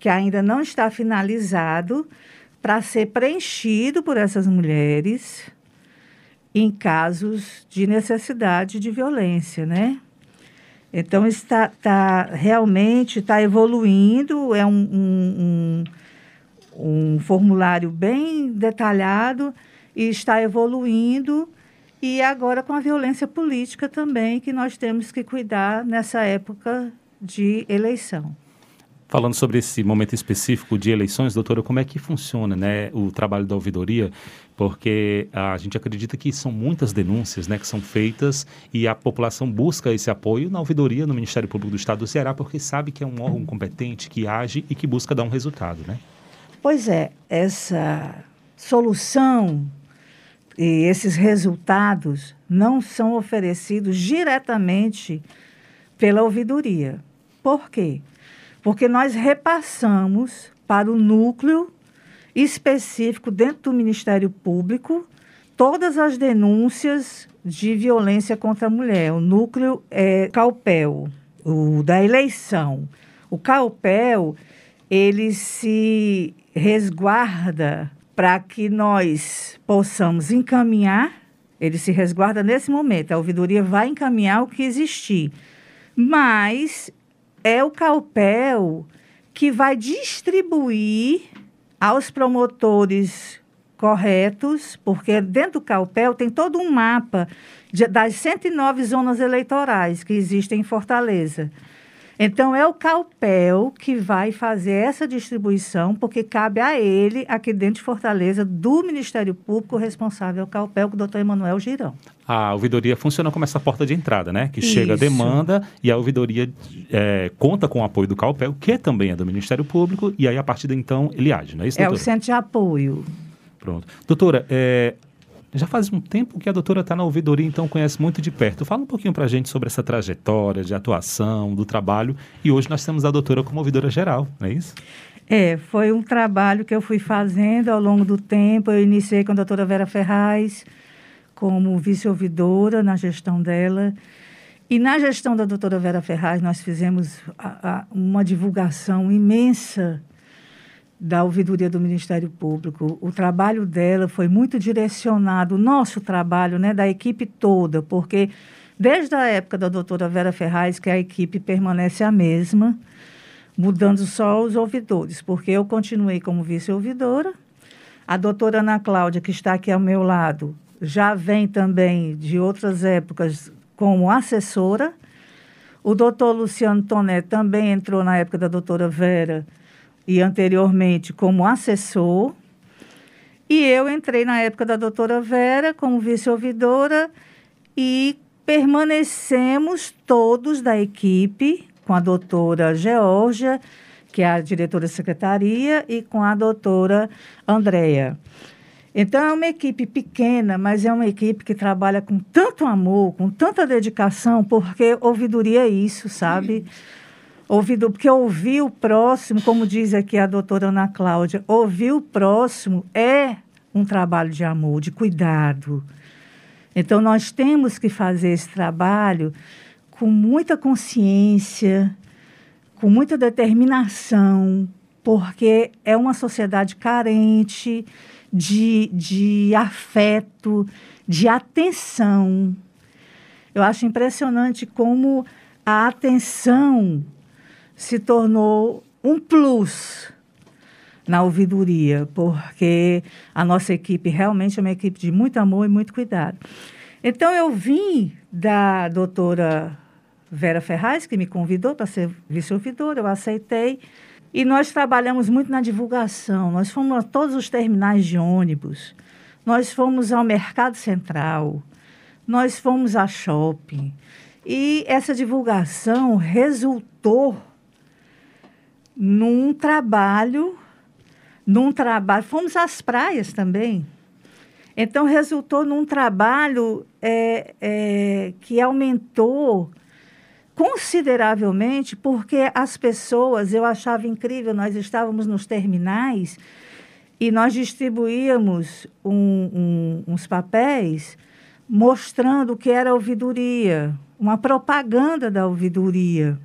que ainda não está finalizado para ser preenchido por essas mulheres em casos de necessidade de violência, né? Então, está tá, realmente está evoluindo, é um, um, um, um formulário bem detalhado e está evoluindo. E agora com a violência política também, que nós temos que cuidar nessa época de eleição. Falando sobre esse momento específico de eleições, doutora, como é que funciona né, o trabalho da ouvidoria? Porque a gente acredita que são muitas denúncias né, que são feitas e a população busca esse apoio na ouvidoria, no Ministério Público do Estado do Ceará, porque sabe que é um órgão competente, que age e que busca dar um resultado, né? Pois é, essa solução e esses resultados não são oferecidos diretamente pela ouvidoria. Por quê? Porque nós repassamos para o núcleo específico dentro do Ministério Público todas as denúncias de violência contra a mulher. O núcleo é Calpel, o da eleição. O Calpel, ele se resguarda para que nós possamos encaminhar, ele se resguarda nesse momento, a ouvidoria vai encaminhar o que existir. Mas é o CAUPEL que vai distribuir aos promotores corretos, porque dentro do CAUPEL tem todo um mapa de, das 109 zonas eleitorais que existem em Fortaleza. Então, é o CAUPEL que vai fazer essa distribuição, porque cabe a ele, aqui dentro de Fortaleza, do Ministério Público, responsável é o CAUPEL, o doutor Emanuel Girão. A ouvidoria funciona como essa porta de entrada, né? Que Isso. chega a demanda e a ouvidoria é, conta com o apoio do CAUPEL, que também é do Ministério Público, e aí, a partir de então, ele age, não é isso, doutora? É o centro de apoio. Pronto. Doutora, é, já faz um tempo que a doutora está na ouvidoria, então conhece muito de perto. Fala um pouquinho para a gente sobre essa trajetória de atuação, do trabalho. E hoje nós temos a doutora como ouvidora geral, não é isso? É, foi um trabalho que eu fui fazendo ao longo do tempo. Eu iniciei com a doutora Vera Ferraz como vice-ouvidora na gestão dela. E na gestão da doutora Vera Ferraz, nós fizemos a, a, uma divulgação imensa da ouvidoria do Ministério Público. O trabalho dela foi muito direcionado, o nosso trabalho, né, da equipe toda, porque desde a época da doutora Vera Ferraz, que a equipe permanece a mesma, mudando só os ouvidores, porque eu continuei como vice-ouvidora, a doutora Ana Cláudia, que está aqui ao meu lado, já vem também de outras épocas como assessora, o doutor Luciano Toné também entrou na época da doutora Vera, e anteriormente como assessor. E eu entrei na época da doutora Vera como vice-ouvidora e permanecemos todos da equipe com a doutora Georgia, que é a diretora de secretaria, e com a doutora Andréia. Então, é uma equipe pequena, mas é uma equipe que trabalha com tanto amor, com tanta dedicação, porque ouvidoria é isso, sabe? Ouvido, porque ouvir o próximo, como diz aqui a doutora Ana Cláudia, ouvir o próximo é um trabalho de amor, de cuidado. Então, nós temos que fazer esse trabalho com muita consciência, com muita determinação, porque é uma sociedade carente de, de afeto, de atenção. Eu acho impressionante como a atenção se tornou um plus na ouvidoria, porque a nossa equipe realmente é uma equipe de muito amor e muito cuidado. Então, eu vim da doutora Vera Ferraz, que me convidou para ser vice-ouvidora, eu aceitei. E nós trabalhamos muito na divulgação. Nós fomos a todos os terminais de ônibus, nós fomos ao Mercado Central, nós fomos a shopping. E essa divulgação resultou num trabalho num trabalho. Fomos às praias também. Então, resultou num trabalho é, é, que aumentou consideravelmente, porque as pessoas, eu achava incrível, nós estávamos nos terminais e nós distribuíamos um, um, uns papéis mostrando o que era ouvidoria, uma propaganda da ouvidoria.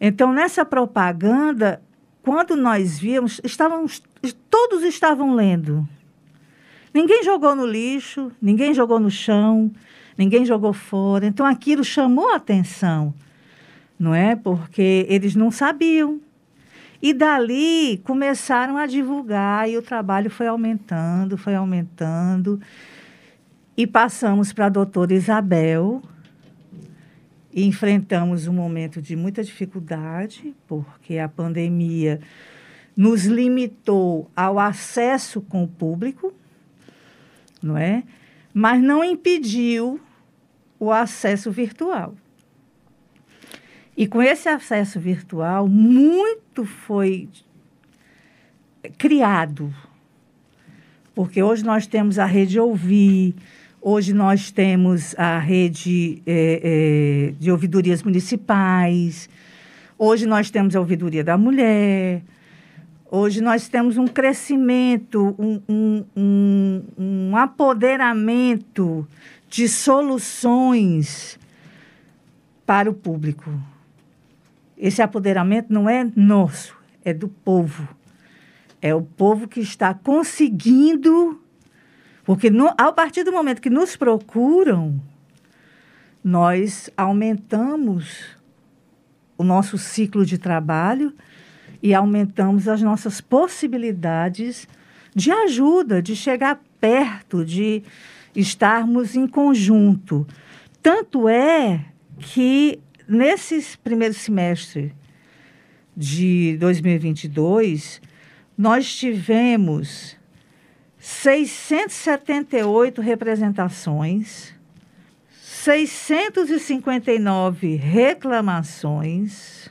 Então, nessa propaganda, quando nós víamos, estávamos, todos estavam lendo. Ninguém jogou no lixo, ninguém jogou no chão, ninguém jogou fora. Então aquilo chamou a atenção, não é? Porque eles não sabiam. E dali começaram a divulgar e o trabalho foi aumentando, foi aumentando. E passamos para a doutora Isabel, enfrentamos um momento de muita dificuldade, porque a pandemia nos limitou ao acesso com o público, não é? Mas não impediu o acesso virtual. E com esse acesso virtual, muito foi criado. Porque hoje nós temos a rede Ouvir, Hoje nós temos a rede é, é, de ouvidorias municipais, hoje nós temos a ouvidoria da mulher, hoje nós temos um crescimento, um, um, um, um apoderamento de soluções para o público. Esse apoderamento não é nosso, é do povo. É o povo que está conseguindo porque no, a partir do momento que nos procuram, nós aumentamos o nosso ciclo de trabalho e aumentamos as nossas possibilidades de ajuda, de chegar perto, de estarmos em conjunto. Tanto é que nesse primeiro semestre de 2022, nós tivemos 678 representações, 659 reclamações,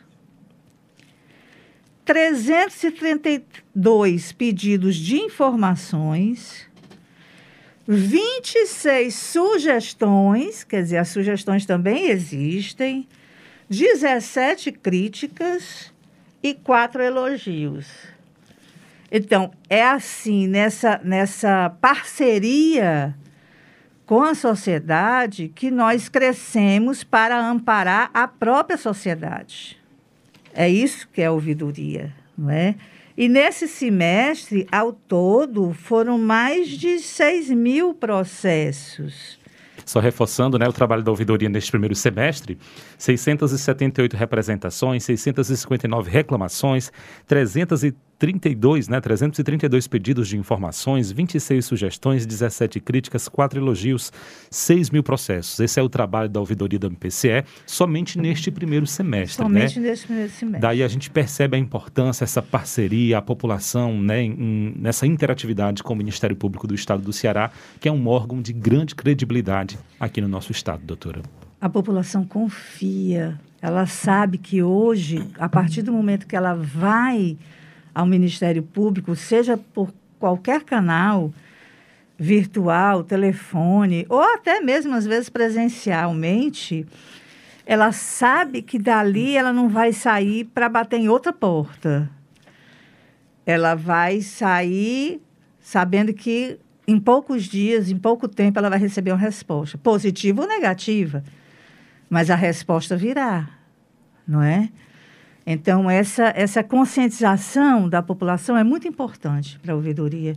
332 pedidos de informações, 26 sugestões, quer dizer, as sugestões também existem, 17 críticas e 4 elogios. Então, é assim, nessa, nessa parceria com a sociedade que nós crescemos para amparar a própria sociedade. É isso que é a ouvidoria, não é? E nesse semestre, ao todo, foram mais de 6 mil processos. Só reforçando né, o trabalho da ouvidoria neste primeiro semestre, 678 representações, 659 reclamações, 330 32, né, 332 pedidos de informações, 26 sugestões, 17 críticas, 4 elogios, 6 mil processos. Esse é o trabalho da ouvidoria da MPCE somente neste primeiro semestre. Somente né? neste primeiro semestre. Daí a gente percebe a importância, essa parceria, a população, né, em, nessa interatividade com o Ministério Público do Estado do Ceará, que é um órgão de grande credibilidade aqui no nosso estado, doutora. A população confia, ela sabe que hoje, a partir do momento que ela vai ao Ministério Público, seja por qualquer canal, virtual, telefone, ou até mesmo às vezes presencialmente, ela sabe que dali ela não vai sair para bater em outra porta. Ela vai sair sabendo que em poucos dias, em pouco tempo, ela vai receber uma resposta, positiva ou negativa, mas a resposta virá, não é? Então, essa, essa conscientização da população é muito importante para a ouvidoria,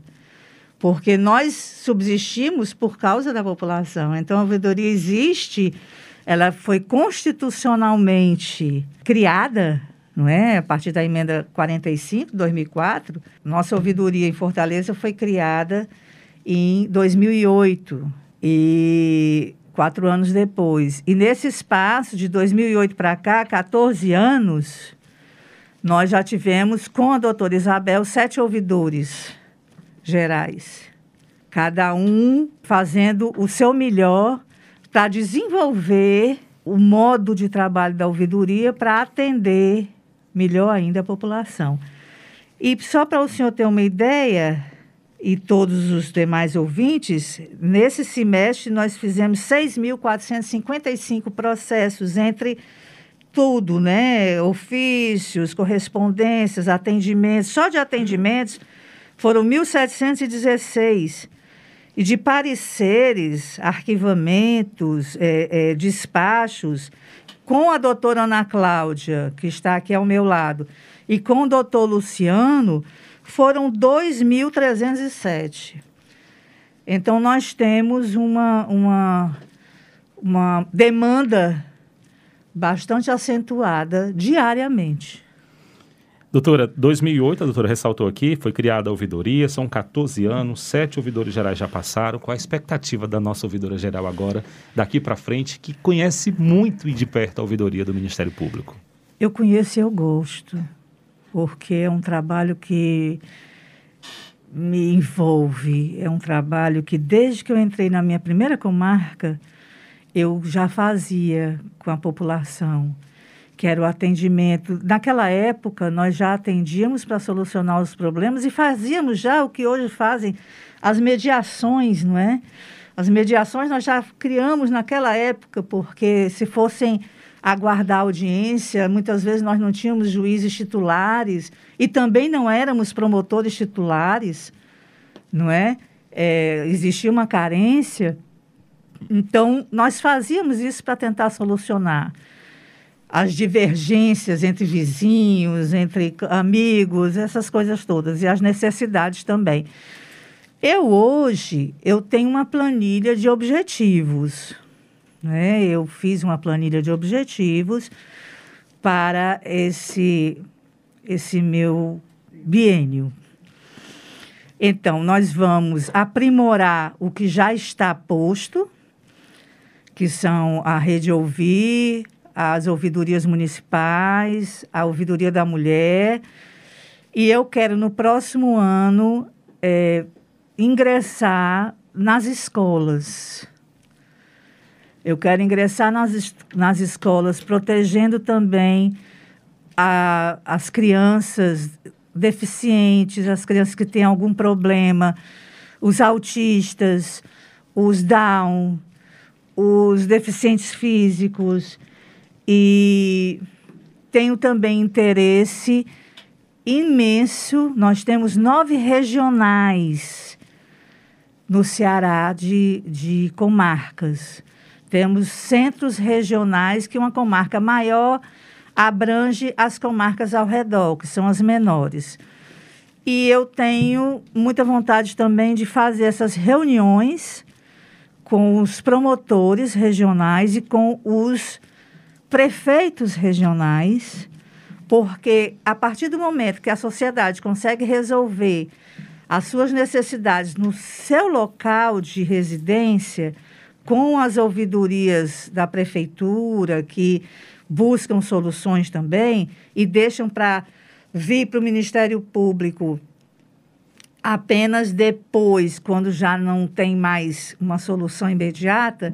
porque nós subsistimos por causa da população. Então, a ouvidoria existe, ela foi constitucionalmente criada não é? A partir da emenda 45 de 2004, nossa ouvidoria em Fortaleza foi criada em 2008 e quatro anos depois. E nesse espaço de 2008 para cá, 14 anos, nós já tivemos com a doutora Isabel sete ouvidores gerais, cada um fazendo o seu melhor para desenvolver o modo de trabalho da ouvidoria para atender melhor ainda a população. E só para o senhor ter uma ideia, e todos os demais ouvintes, nesse semestre nós fizemos 6.455 processos entre tudo, né? Ofícios, correspondências, atendimentos. Só de atendimentos foram 1.716. E de pareceres, arquivamentos, é, é, despachos, com a doutora Ana Cláudia, que está aqui ao meu lado, e com o doutor Luciano, foram 2.307. Então, nós temos uma, uma, uma demanda bastante acentuada diariamente. Doutora, 2008, a doutora ressaltou aqui, foi criada a ouvidoria, são 14 anos, sete ouvidores gerais já passaram. Qual a expectativa da nossa ouvidora geral agora, daqui para frente, que conhece muito e de perto a ouvidoria do Ministério Público? Eu conheço e eu gosto, porque é um trabalho que me envolve, é um trabalho que desde que eu entrei na minha primeira comarca, eu já fazia com a população que era o atendimento. Naquela época, nós já atendíamos para solucionar os problemas e fazíamos já o que hoje fazem as mediações, não é? As mediações nós já criamos naquela época, porque se fossem aguardar audiência, muitas vezes nós não tínhamos juízes titulares e também não éramos promotores titulares, não é? é existia uma carência. Então, nós fazíamos isso para tentar solucionar as divergências entre vizinhos, entre amigos, essas coisas todas, e as necessidades também. Eu hoje eu tenho uma planilha de objetivos. Né? Eu fiz uma planilha de objetivos para esse, esse meu biênio. Então, nós vamos aprimorar o que já está posto, que são a rede Ouvir, as ouvidorias municipais, a ouvidoria da mulher. E eu quero, no próximo ano, é, ingressar nas escolas. Eu quero ingressar nas, nas escolas, protegendo também a, as crianças deficientes, as crianças que têm algum problema, os autistas, os Down, os deficientes físicos e tenho também interesse imenso. Nós temos nove regionais no Ceará de, de comarcas. Temos centros regionais que uma comarca maior abrange as comarcas ao redor, que são as menores. E eu tenho muita vontade também de fazer essas reuniões com os promotores regionais e com os prefeitos regionais, porque a partir do momento que a sociedade consegue resolver as suas necessidades no seu local de residência, com as ouvidorias da prefeitura, que buscam soluções também e deixam para vir para o Ministério Público apenas depois, quando já não tem mais uma solução imediata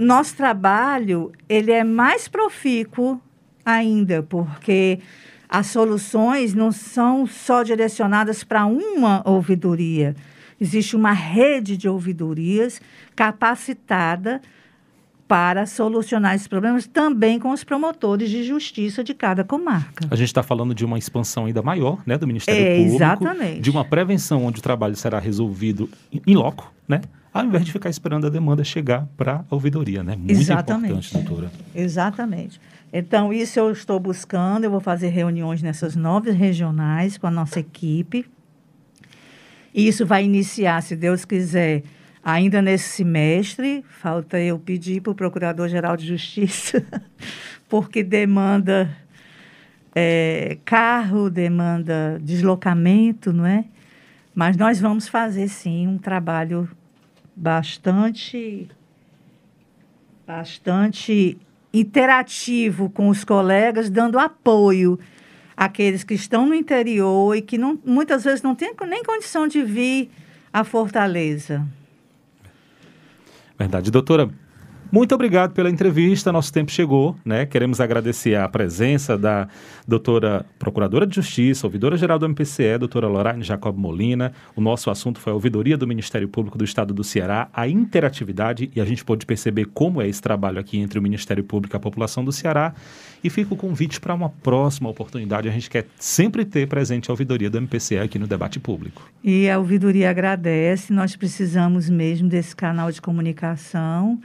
nosso trabalho ele é mais profícuo ainda, porque as soluções não são só direcionadas para uma ouvidoria. Existe uma rede de ouvidorias capacitada para solucionar esses problemas também com os promotores de justiça de cada comarca. A gente está falando de uma expansão ainda maior, né, do Ministério É, Público, exatamente. de uma prevenção onde o trabalho será resolvido em loco, né? Ao invés de ficar esperando a demanda chegar para a ouvidoria, né? Muito Exatamente. importante, doutora. Exatamente. Então, isso eu estou buscando. Eu vou fazer reuniões nessas nove regionais com a nossa equipe. E isso vai iniciar, se Deus quiser, ainda nesse semestre. Falta eu pedir para o Procurador-Geral de Justiça, porque demanda é, carro, demanda deslocamento, não é? Mas nós vamos fazer, sim, um trabalho bastante bastante interativo com os colegas, dando apoio àqueles que estão no interior e que não, muitas vezes não têm nem condição de vir à Fortaleza. Verdade, doutora. Muito obrigado pela entrevista. Nosso tempo chegou, né? Queremos agradecer a presença da doutora Procuradora de Justiça, ouvidora-geral do MPCE, doutora Lorraine Jacob Molina. O nosso assunto foi a ouvidoria do Ministério Público do Estado do Ceará, a interatividade, e a gente pôde perceber como é esse trabalho aqui entre o Ministério Público e a população do Ceará. E fica o convite para uma próxima oportunidade. A gente quer sempre ter presente a ouvidoria do MPCE aqui no debate público. E a ouvidoria agradece, nós precisamos mesmo desse canal de comunicação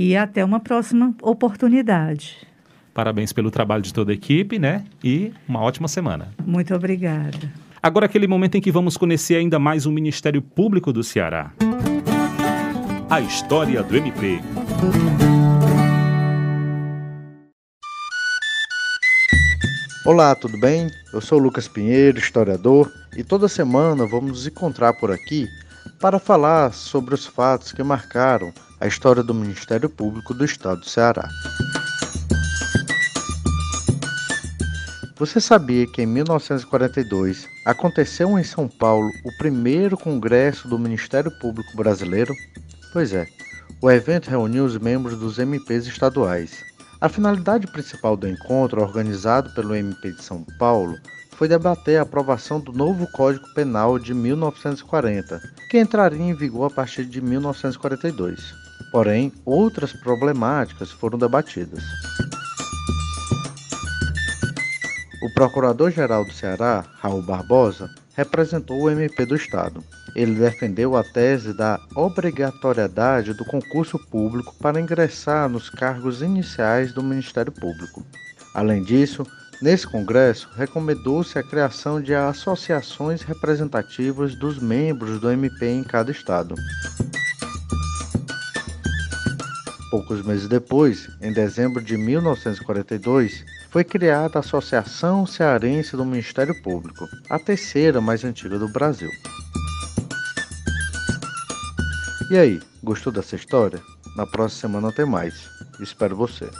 e até uma próxima oportunidade. Parabéns pelo trabalho de toda a equipe, né? E uma ótima semana. Muito obrigada. Agora aquele momento em que vamos conhecer ainda mais o Ministério Público do Ceará. A história do MP. Olá, tudo bem? Eu sou Lucas Pinheiro, historiador, e toda semana vamos nos encontrar por aqui para falar sobre os fatos que marcaram a história do Ministério Público do Estado do Ceará. Você sabia que em 1942 aconteceu em São Paulo o primeiro congresso do Ministério Público Brasileiro? Pois é, o evento reuniu os membros dos MPs estaduais. A finalidade principal do encontro, organizado pelo MP de São Paulo, foi debater a aprovação do novo Código Penal de 1940, que entraria em vigor a partir de 1942. Porém, outras problemáticas foram debatidas. O Procurador-Geral do Ceará, Raul Barbosa, representou o MP do Estado. Ele defendeu a tese da obrigatoriedade do concurso público para ingressar nos cargos iniciais do Ministério Público. Além disso, nesse congresso recomendou-se a criação de associações representativas dos membros do MP em cada estado. Poucos meses depois, em dezembro de 1942, foi criada a Associação Cearense do Ministério Público, a terceira mais antiga do Brasil. E aí, gostou dessa história? Na próxima semana tem mais. Espero você.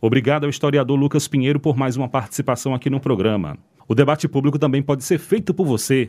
Obrigado ao historiador Lucas Pinheiro por mais uma participação aqui no programa. O debate público também pode ser feito por você.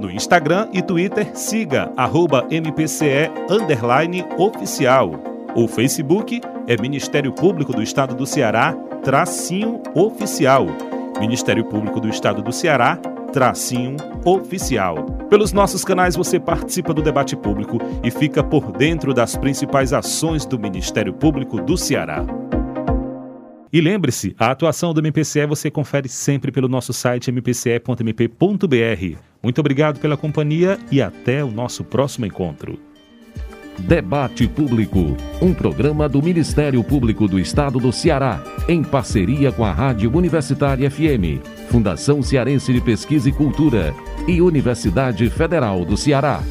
No Instagram e Twitter, siga arroba MPCE oficial. O Facebook é Ministério Público do Estado do Ceará, tracinho oficial. Ministério Público do Estado do Ceará, tracinho oficial. Pelos nossos canais você participa do debate público e fica por dentro das principais ações do Ministério Público do Ceará. E lembre-se, a atuação do MPCE você confere sempre pelo nosso site mpce.mp.br. Muito obrigado pela companhia e até o nosso próximo encontro. Debate Público, um programa do Ministério Público do Estado do Ceará, em parceria com a Rádio Universitária FM, Fundação Cearense de Pesquisa e Cultura e Universidade Federal do Ceará.